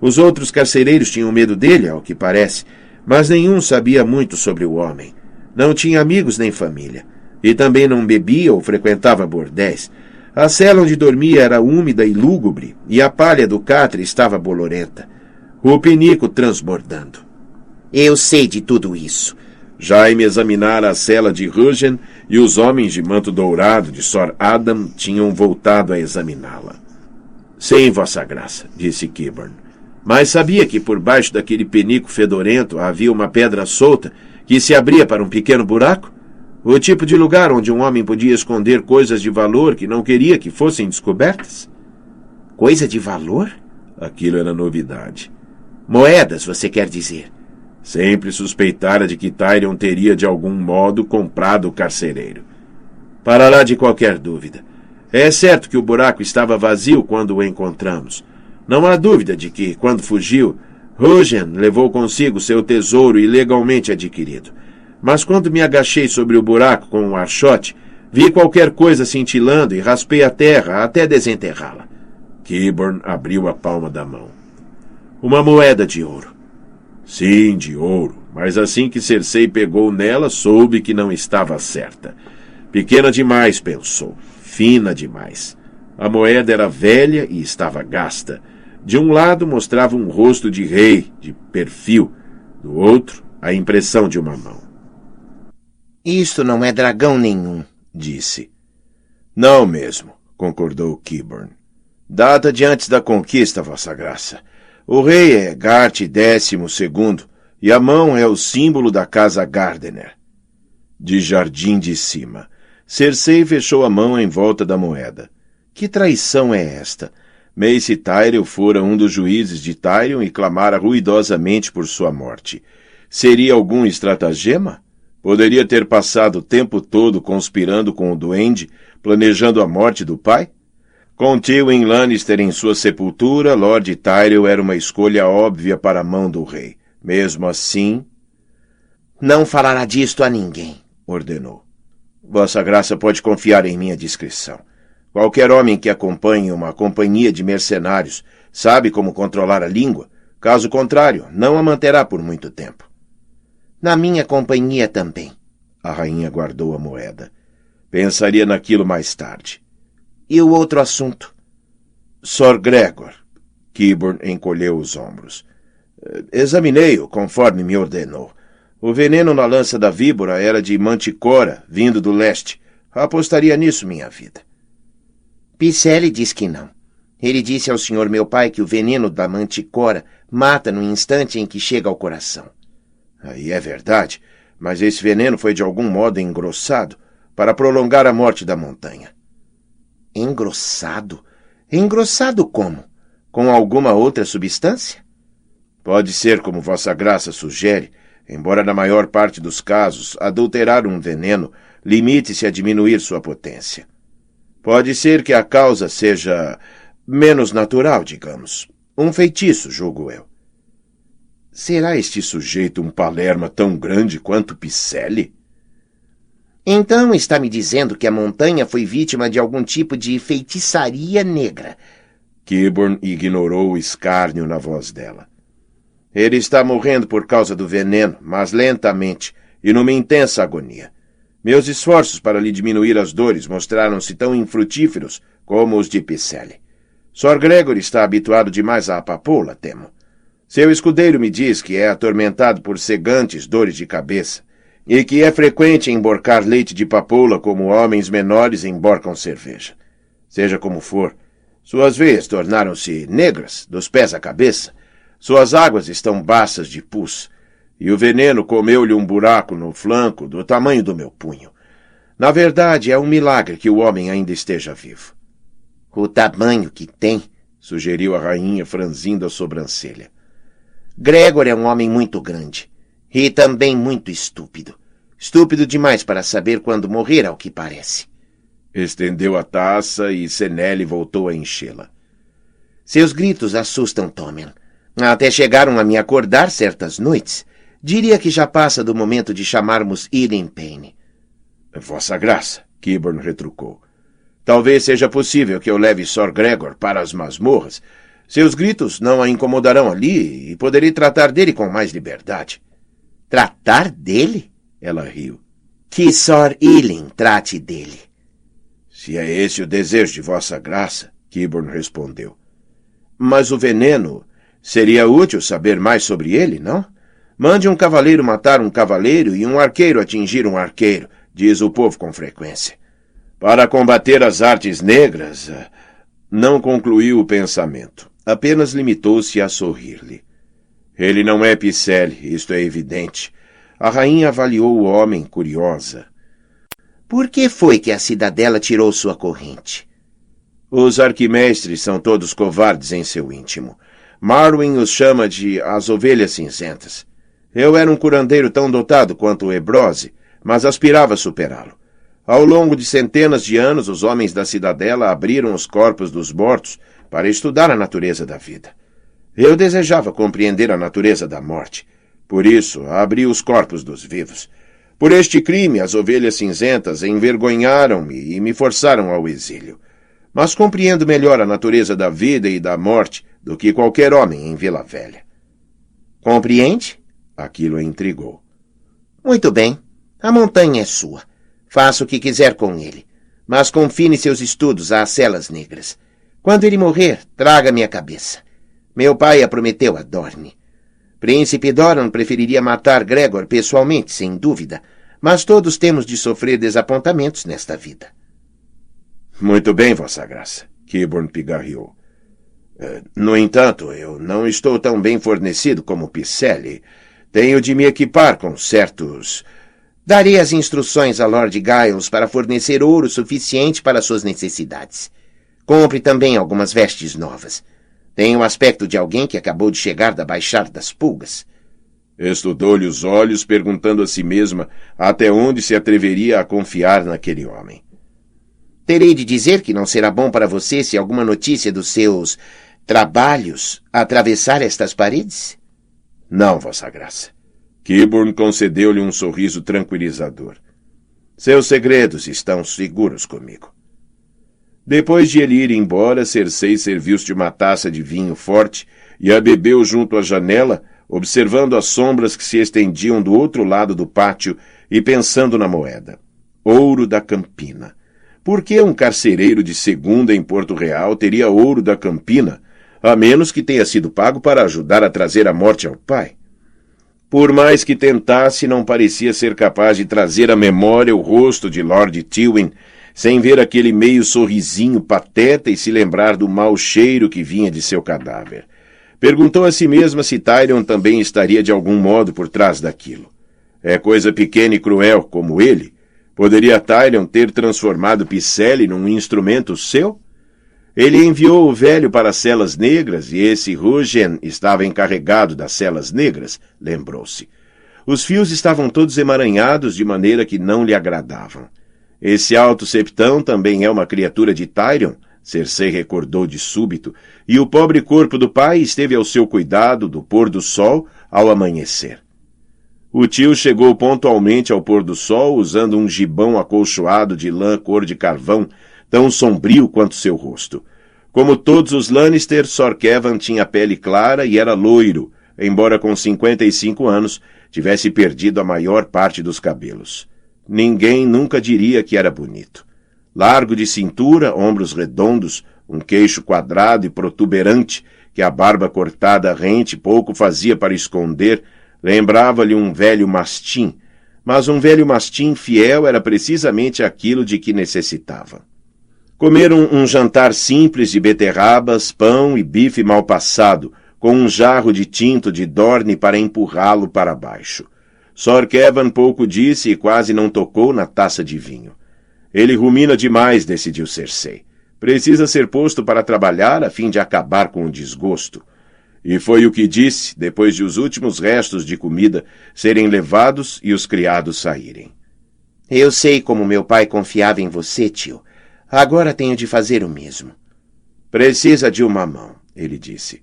Os outros carcereiros tinham medo dele, ao que parece, mas nenhum sabia muito sobre o homem. Não tinha amigos nem família. E também não bebia ou frequentava bordéis. A cela onde dormia era úmida e lúgubre, e a palha do catre estava bolorenta. O pinico transbordando. Eu sei de tudo isso. Jaime examinara a cela de Rugen e os homens de manto dourado de Sor Adam tinham voltado a examiná-la. Sim, Vossa Graça, disse Kiburn. Mas sabia que por baixo daquele penico fedorento havia uma pedra solta que se abria para um pequeno buraco? O tipo de lugar onde um homem podia esconder coisas de valor que não queria que fossem descobertas? Coisa de valor? Aquilo era novidade. Moedas, você quer dizer? Sempre suspeitara de que Tyrion teria de algum modo comprado o carcereiro. Para lá de qualquer dúvida. É certo que o buraco estava vazio quando o encontramos. Não há dúvida de que, quando fugiu, Rugen levou consigo seu tesouro ilegalmente adquirido. Mas quando me agachei sobre o buraco com um archote, vi qualquer coisa cintilando e raspei a terra até desenterrá-la. Kiborn abriu a palma da mão. Uma moeda de ouro. Sim, de ouro, mas assim que Cersei pegou nela, soube que não estava certa. Pequena demais, pensou, fina demais. A moeda era velha e estava gasta. De um lado mostrava um rosto de rei, de perfil, do outro, a impressão de uma mão. Isto não é dragão nenhum, disse. Não mesmo, concordou Kiburn. Data de antes da conquista, Vossa Graça. O rei é Gart décimo segundo e a mão é o símbolo da casa Gardener. De jardim de cima. Cersei fechou a mão em volta da moeda. Que traição é esta? Mace Tyrell fora um dos juízes de Tyrion e clamara ruidosamente por sua morte. Seria algum estratagema? Poderia ter passado o tempo todo conspirando com o duende, planejando a morte do pai? Com Tywin Lannister em sua sepultura, Lord Tyrell era uma escolha óbvia para a mão do rei. Mesmo assim... Não falará disto a ninguém, ordenou. Vossa Graça pode confiar em minha discrição. Qualquer homem que acompanhe uma companhia de mercenários sabe como controlar a língua. Caso contrário, não a manterá por muito tempo. Na minha companhia também. A rainha guardou a moeda. Pensaria naquilo mais tarde. E o outro assunto? Sor Gregor. Kiburn encolheu os ombros. Eh, examinei-o conforme me ordenou. O veneno na lança da víbora era de manticora, vindo do leste. Apostaria nisso minha vida. Picelli diz que não. Ele disse ao senhor meu pai que o veneno da manticora mata no instante em que chega ao coração. Aí é verdade, mas esse veneno foi de algum modo engrossado para prolongar a morte da montanha. Engrossado? Engrossado como? Com alguma outra substância? Pode ser como Vossa Graça sugere, embora na maior parte dos casos adulterar um veneno limite-se a diminuir sua potência. Pode ser que a causa seja menos natural, digamos. Um feitiço, julgo eu. Será este sujeito um palerma tão grande quanto Picelli? Então está me dizendo que a montanha foi vítima de algum tipo de feitiçaria negra. Kiborn ignorou o escárnio na voz dela. Ele está morrendo por causa do veneno, mas lentamente e numa intensa agonia. Meus esforços para lhe diminuir as dores mostraram-se tão infrutíferos como os de Picelli. Sor Gregor está habituado demais à papoula, temo. Seu escudeiro me diz que é atormentado por segantes dores de cabeça e que é frequente emborcar leite de papoula como homens menores emborcam cerveja. Seja como for, suas veias tornaram-se negras, dos pés à cabeça, suas águas estão baças de pus, e o veneno comeu-lhe um buraco no flanco do tamanho do meu punho. Na verdade, é um milagre que o homem ainda esteja vivo. O tamanho que tem, sugeriu a rainha, franzindo a sobrancelha. Gregor é um homem muito grande. E também muito estúpido. Estúpido demais para saber quando morrer, ao que parece. Estendeu a taça e Senele voltou a enchê-la. Seus gritos assustam Tommen. Até chegaram a me acordar certas noites. Diria que já passa do momento de chamarmos Eden Payne. Vossa Graça, Kiburn retrucou. Talvez seja possível que eu leve Sor Gregor para as masmorras. Seus gritos não a incomodarão ali e poderei tratar dele com mais liberdade. Tratar dele? Ela riu. Que Sor Ilin trate dele. Se é esse o desejo de vossa graça, Kiborn respondeu. Mas o veneno seria útil saber mais sobre ele, não? Mande um cavaleiro matar um cavaleiro e um arqueiro atingir um arqueiro, diz o povo com frequência. Para combater as artes negras, eh, não concluiu o pensamento. Apenas limitou-se a sorrir-lhe. Ele não é Picelli, isto é evidente. A rainha avaliou o homem curiosa. Por que foi que a cidadela tirou sua corrente? Os arquimestres são todos covardes em seu íntimo. Marwin os chama de as ovelhas cinzentas. Eu era um curandeiro tão dotado quanto o Ebrose, mas aspirava a superá-lo. Ao longo de centenas de anos, os homens da cidadela abriram os corpos dos mortos para estudar a natureza da vida. Eu desejava compreender a natureza da morte. Por isso, abri os corpos dos vivos. Por este crime, as ovelhas cinzentas envergonharam-me e me forçaram ao exílio. Mas compreendo melhor a natureza da vida e da morte do que qualquer homem em Vila Velha. Compreende? Aquilo intrigou. Muito bem. A montanha é sua. Faça o que quiser com ele. Mas confine seus estudos às celas negras. Quando ele morrer, traga-me a cabeça. Meu pai a prometeu a Dorne. Príncipe Doran preferiria matar Gregor pessoalmente, sem dúvida, mas todos temos de sofrer desapontamentos nesta vida. Muito bem, Vossa Graça, Kiborn pigarreou. Eh, no entanto, eu não estou tão bem fornecido como Picelli. Tenho de me equipar com certos. Darei as instruções a Lord Giles para fornecer ouro suficiente para suas necessidades. Compre também algumas vestes novas. Tem o aspecto de alguém que acabou de chegar da Baixada das Pulgas. Estudou-lhe os olhos, perguntando a si mesma até onde se atreveria a confiar naquele homem. Terei de dizer que não será bom para você se alguma notícia dos seus trabalhos atravessar estas paredes? Não, Vossa Graça. Kiburn concedeu-lhe um sorriso tranquilizador. Seus segredos estão seguros comigo. Depois de ele ir embora, Cersei serviu-se de uma taça de vinho forte e a bebeu junto à janela, observando as sombras que se estendiam do outro lado do pátio e pensando na moeda. Ouro da Campina. Por que um carcereiro de segunda em Porto Real teria ouro da Campina, a menos que tenha sido pago para ajudar a trazer a morte ao pai? Por mais que tentasse, não parecia ser capaz de trazer à memória o rosto de Lord Tywin sem ver aquele meio sorrisinho pateta e se lembrar do mau cheiro que vinha de seu cadáver. Perguntou a si mesma se Tyrion também estaria de algum modo por trás daquilo. É coisa pequena e cruel como ele? Poderia Tyrion ter transformado Picelli num instrumento seu? Ele enviou o velho para as celas negras e esse Rugen estava encarregado das celas negras, lembrou-se. Os fios estavam todos emaranhados de maneira que não lhe agradavam. Esse alto septão também é uma criatura de Tyrion, Cersei recordou de súbito, e o pobre corpo do pai esteve ao seu cuidado do pôr do sol ao amanhecer. O tio chegou pontualmente ao pôr do sol usando um gibão acolchoado de lã cor de carvão, tão sombrio quanto seu rosto. Como todos os Lannister, Sor Kevan tinha pele clara e era loiro, embora com 55 anos tivesse perdido a maior parte dos cabelos. Ninguém nunca diria que era bonito. Largo de cintura, ombros redondos, um queixo quadrado e protuberante, que a barba cortada rente pouco fazia para esconder, lembrava-lhe um velho mastim, mas um velho mastim fiel era precisamente aquilo de que necessitava. Comeram um jantar simples de beterrabas, pão e bife mal passado, com um jarro de tinto de dorne para empurrá-lo para baixo. Sor Kevin pouco disse e quase não tocou na taça de vinho. Ele rumina demais, decidiu Cersei. Precisa ser posto para trabalhar a fim de acabar com o desgosto. E foi o que disse depois de os últimos restos de comida serem levados e os criados saírem. Eu sei como meu pai confiava em você, tio. Agora tenho de fazer o mesmo. Precisa de uma mão, ele disse.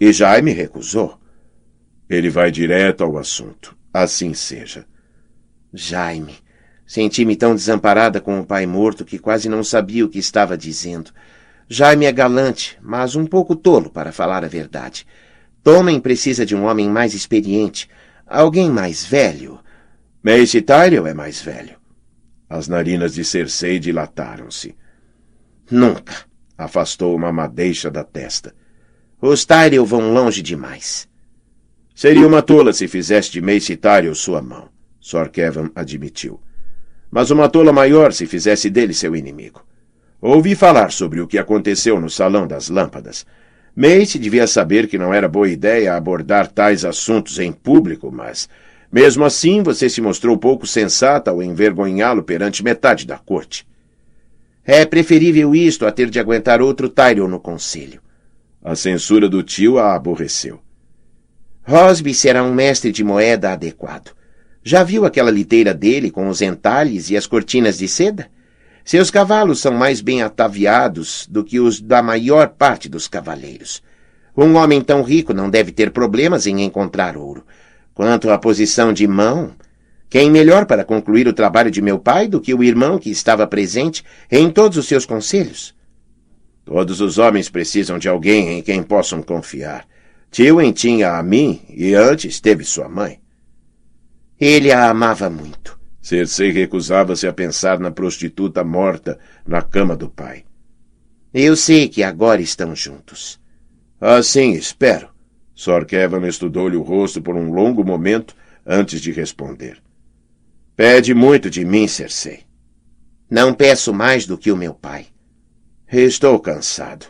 E Jaime recusou. Ele vai direto ao assunto. Assim seja. Jaime. Senti-me tão desamparada com o pai morto que quase não sabia o que estava dizendo. Jaime é galante, mas um pouco tolo, para falar a verdade. Tomem precisa de um homem mais experiente, alguém mais velho. Mace Tyrell é mais velho. As narinas de Cersei dilataram-se. Nunca. Afastou uma madeixa da testa. Os Tyrell vão longe demais. Seria uma tola se fizesse de Tyrell sua mão, Sor Kevin admitiu. Mas uma tola maior se fizesse dele seu inimigo. Ouvi falar sobre o que aconteceu no Salão das Lâmpadas. Mace devia saber que não era boa ideia abordar tais assuntos em público, mas, mesmo assim, você se mostrou pouco sensata ao envergonhá-lo perante metade da corte. É preferível isto a ter de aguentar outro Tyrion no conselho. A censura do tio a aborreceu. Rosby será um mestre de moeda adequado. Já viu aquela liteira dele com os entalhes e as cortinas de seda? Seus cavalos são mais bem ataviados do que os da maior parte dos cavaleiros. Um homem tão rico não deve ter problemas em encontrar ouro. Quanto à posição de mão, quem melhor para concluir o trabalho de meu pai do que o irmão que estava presente em todos os seus conselhos? Todos os homens precisam de alguém em quem possam confiar. Tywin tinha a mim e antes teve sua mãe. Ele a amava muito. Cersei recusava-se a pensar na prostituta morta na cama do pai. Eu sei que agora estão juntos. Assim espero. Sor Kevin estudou-lhe o rosto por um longo momento antes de responder. Pede muito de mim, Cersei. Não peço mais do que o meu pai. Estou cansado.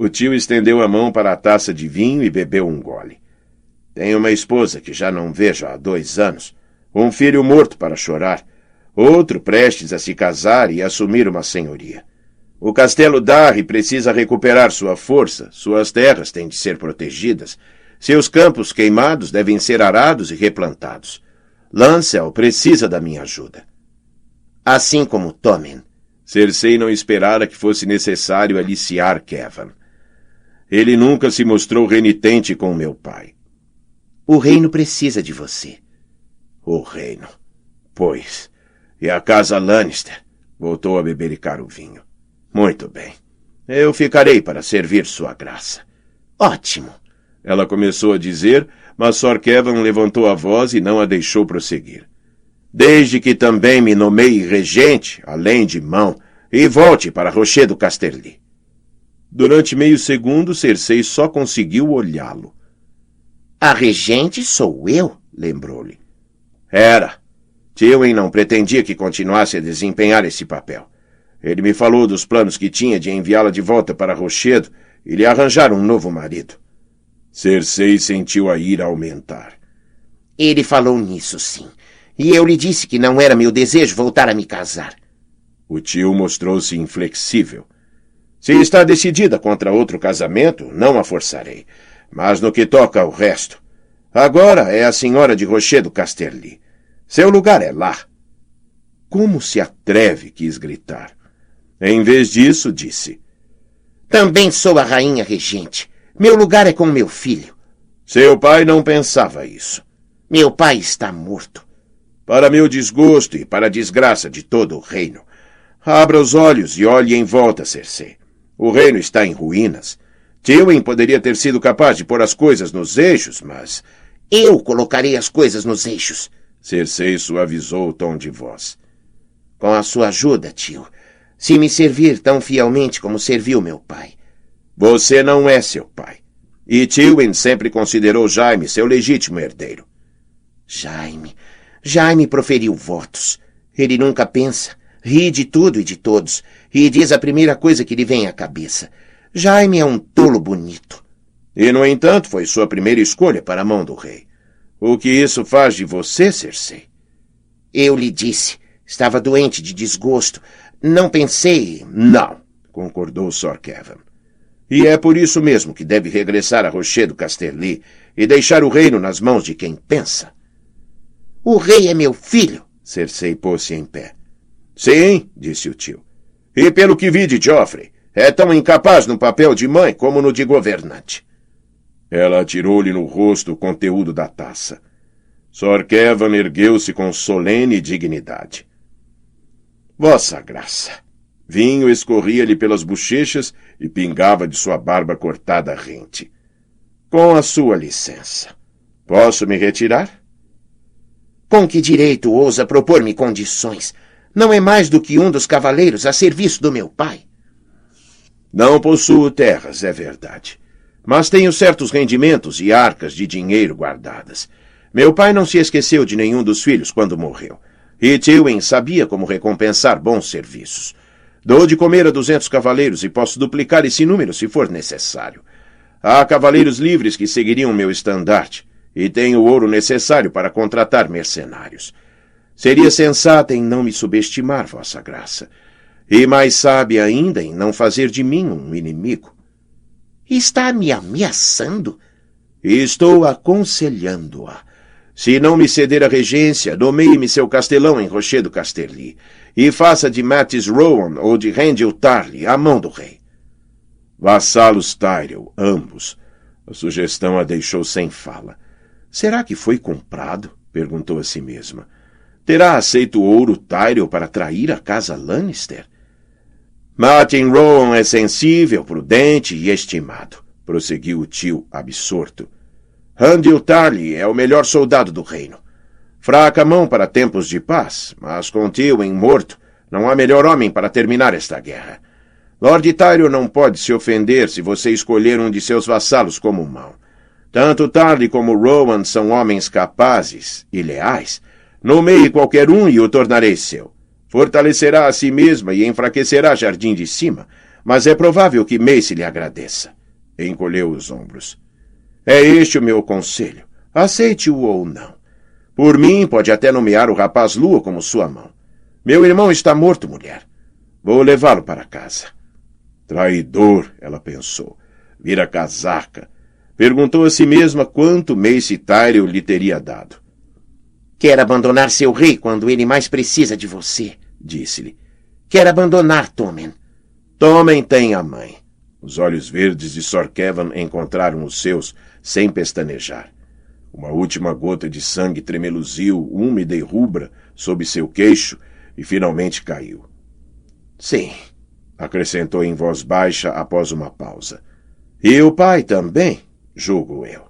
O tio estendeu a mão para a taça de vinho e bebeu um gole. Tenho uma esposa que já não vejo há dois anos um filho morto para chorar, outro prestes a se casar e assumir uma senhoria. O castelo Darry precisa recuperar sua força, suas terras têm de ser protegidas, seus campos queimados devem ser arados e replantados. Lancel precisa da minha ajuda. Assim como Tommen. Cersei não esperara que fosse necessário aliciar Kevin. Ele nunca se mostrou renitente com meu pai. O reino precisa de você. O reino. Pois. E a casa Lannister? Voltou a bebericar o vinho. Muito bem. Eu ficarei para servir sua graça. Ótimo. Ela começou a dizer, mas Sor Kevin levantou a voz e não a deixou prosseguir. Desde que também me nomeie regente, além de mão, e volte para Rochedo Casterly. Durante meio segundo, Cersei só conseguiu olhá-lo. A regente sou eu, lembrou-lhe. Era. Tywin não pretendia que continuasse a desempenhar esse papel. Ele me falou dos planos que tinha de enviá-la de volta para Rochedo e lhe arranjar um novo marido. Cersei sentiu a ira aumentar. Ele falou nisso, sim. E eu lhe disse que não era meu desejo voltar a me casar. O tio mostrou-se inflexível. Se está decidida contra outro casamento, não a forçarei. Mas no que toca ao resto, Agora é a senhora de Rochedo Casterly. Seu lugar é lá. Como se atreve, quis gritar. Em vez disso, disse. Também sou a rainha regente. Meu lugar é com meu filho. Seu pai não pensava isso. Meu pai está morto. Para meu desgosto e para a desgraça de todo o reino. Abra os olhos e olhe em volta, Cersei. O reino está em ruínas. Tywin poderia ter sido capaz de pôr as coisas nos eixos, mas eu colocarei as coisas nos eixos. Cersei suavizou o tom de voz. Com a sua ajuda, tio. Se me servir tão fielmente como serviu meu pai. Você não é seu pai. E Tywin sempre considerou Jaime seu legítimo herdeiro. Jaime. Jaime proferiu votos. Ele nunca pensa. Ri de tudo e de todos. E diz a primeira coisa que lhe vem à cabeça. Jaime é um tolo bonito. E, no entanto, foi sua primeira escolha para a mão do rei. O que isso faz de você, Cersei? Eu lhe disse. Estava doente de desgosto. Não pensei. Não, concordou Sor Kevin. E é por isso mesmo que deve regressar a Rochedo Casterly e deixar o reino nas mãos de quem pensa. O rei é meu filho. Cersei pôs-se em pé. Sim, disse o tio. E pelo que vi de Joffrey, é tão incapaz no papel de mãe como no de governante. Ela atirou-lhe no rosto o conteúdo da taça. Sor Kevin ergueu-se com solene dignidade. Vossa Graça. Vinho escorria-lhe pelas bochechas e pingava de sua barba cortada rente. Com a sua licença. Posso me retirar? Com que direito ousa propor-me condições? Não é mais do que um dos cavaleiros a serviço do meu pai. Não possuo terras, é verdade. Mas tenho certos rendimentos e arcas de dinheiro guardadas. Meu pai não se esqueceu de nenhum dos filhos quando morreu. E Tywin sabia como recompensar bons serviços. Dou de comer a duzentos cavaleiros e posso duplicar esse número se for necessário. Há cavaleiros livres que seguiriam meu estandarte, e tenho o ouro necessário para contratar mercenários. Seria sensata em não me subestimar, Vossa Graça, e mais sábia ainda em não fazer de mim um inimigo. Está me ameaçando? Estou aconselhando-a. Se não me ceder a regência, nomeie-me seu castelão em Rochedo Casterly, e faça de Mattis Rowan ou de Rendil Tarly a mão do rei. Vassalos Tyrell, ambos. A sugestão a deixou sem fala. Será que foi comprado? perguntou a si mesma. Terá aceito ouro Tyrell para trair a casa Lannister? Martin Rowan é sensível, prudente e estimado, prosseguiu o tio absorto. Handil Tarly é o melhor soldado do reino. Fraca mão para tempos de paz, mas com Tywin morto, não há melhor homem para terminar esta guerra. Lord Tyrion não pode se ofender se você escolher um de seus vassalos como mão. Tanto Tarly como Rowan são homens capazes e leais. Nomeie qualquer um e o tornarei seu. Fortalecerá a si mesma e enfraquecerá Jardim de Cima, mas é provável que Mace lhe agradeça. Encolheu os ombros. É este o meu conselho. Aceite-o ou não. Por mim, pode até nomear o rapaz Lua como sua mão. Meu irmão está morto, mulher. Vou levá-lo para casa. Traidor, ela pensou. Vira casaca. Perguntou a si mesma quanto Mace Tyrell lhe teria dado. Quer abandonar seu rei quando ele mais precisa de você, disse-lhe. Quer abandonar Tommen. Tommen tem a mãe. Os olhos verdes de Sor Kevin encontraram os seus sem pestanejar. Uma última gota de sangue tremeluziu, úmida e rubra, sob seu queixo e finalmente caiu. Sim, acrescentou em voz baixa após uma pausa. E o pai também, julgo eu.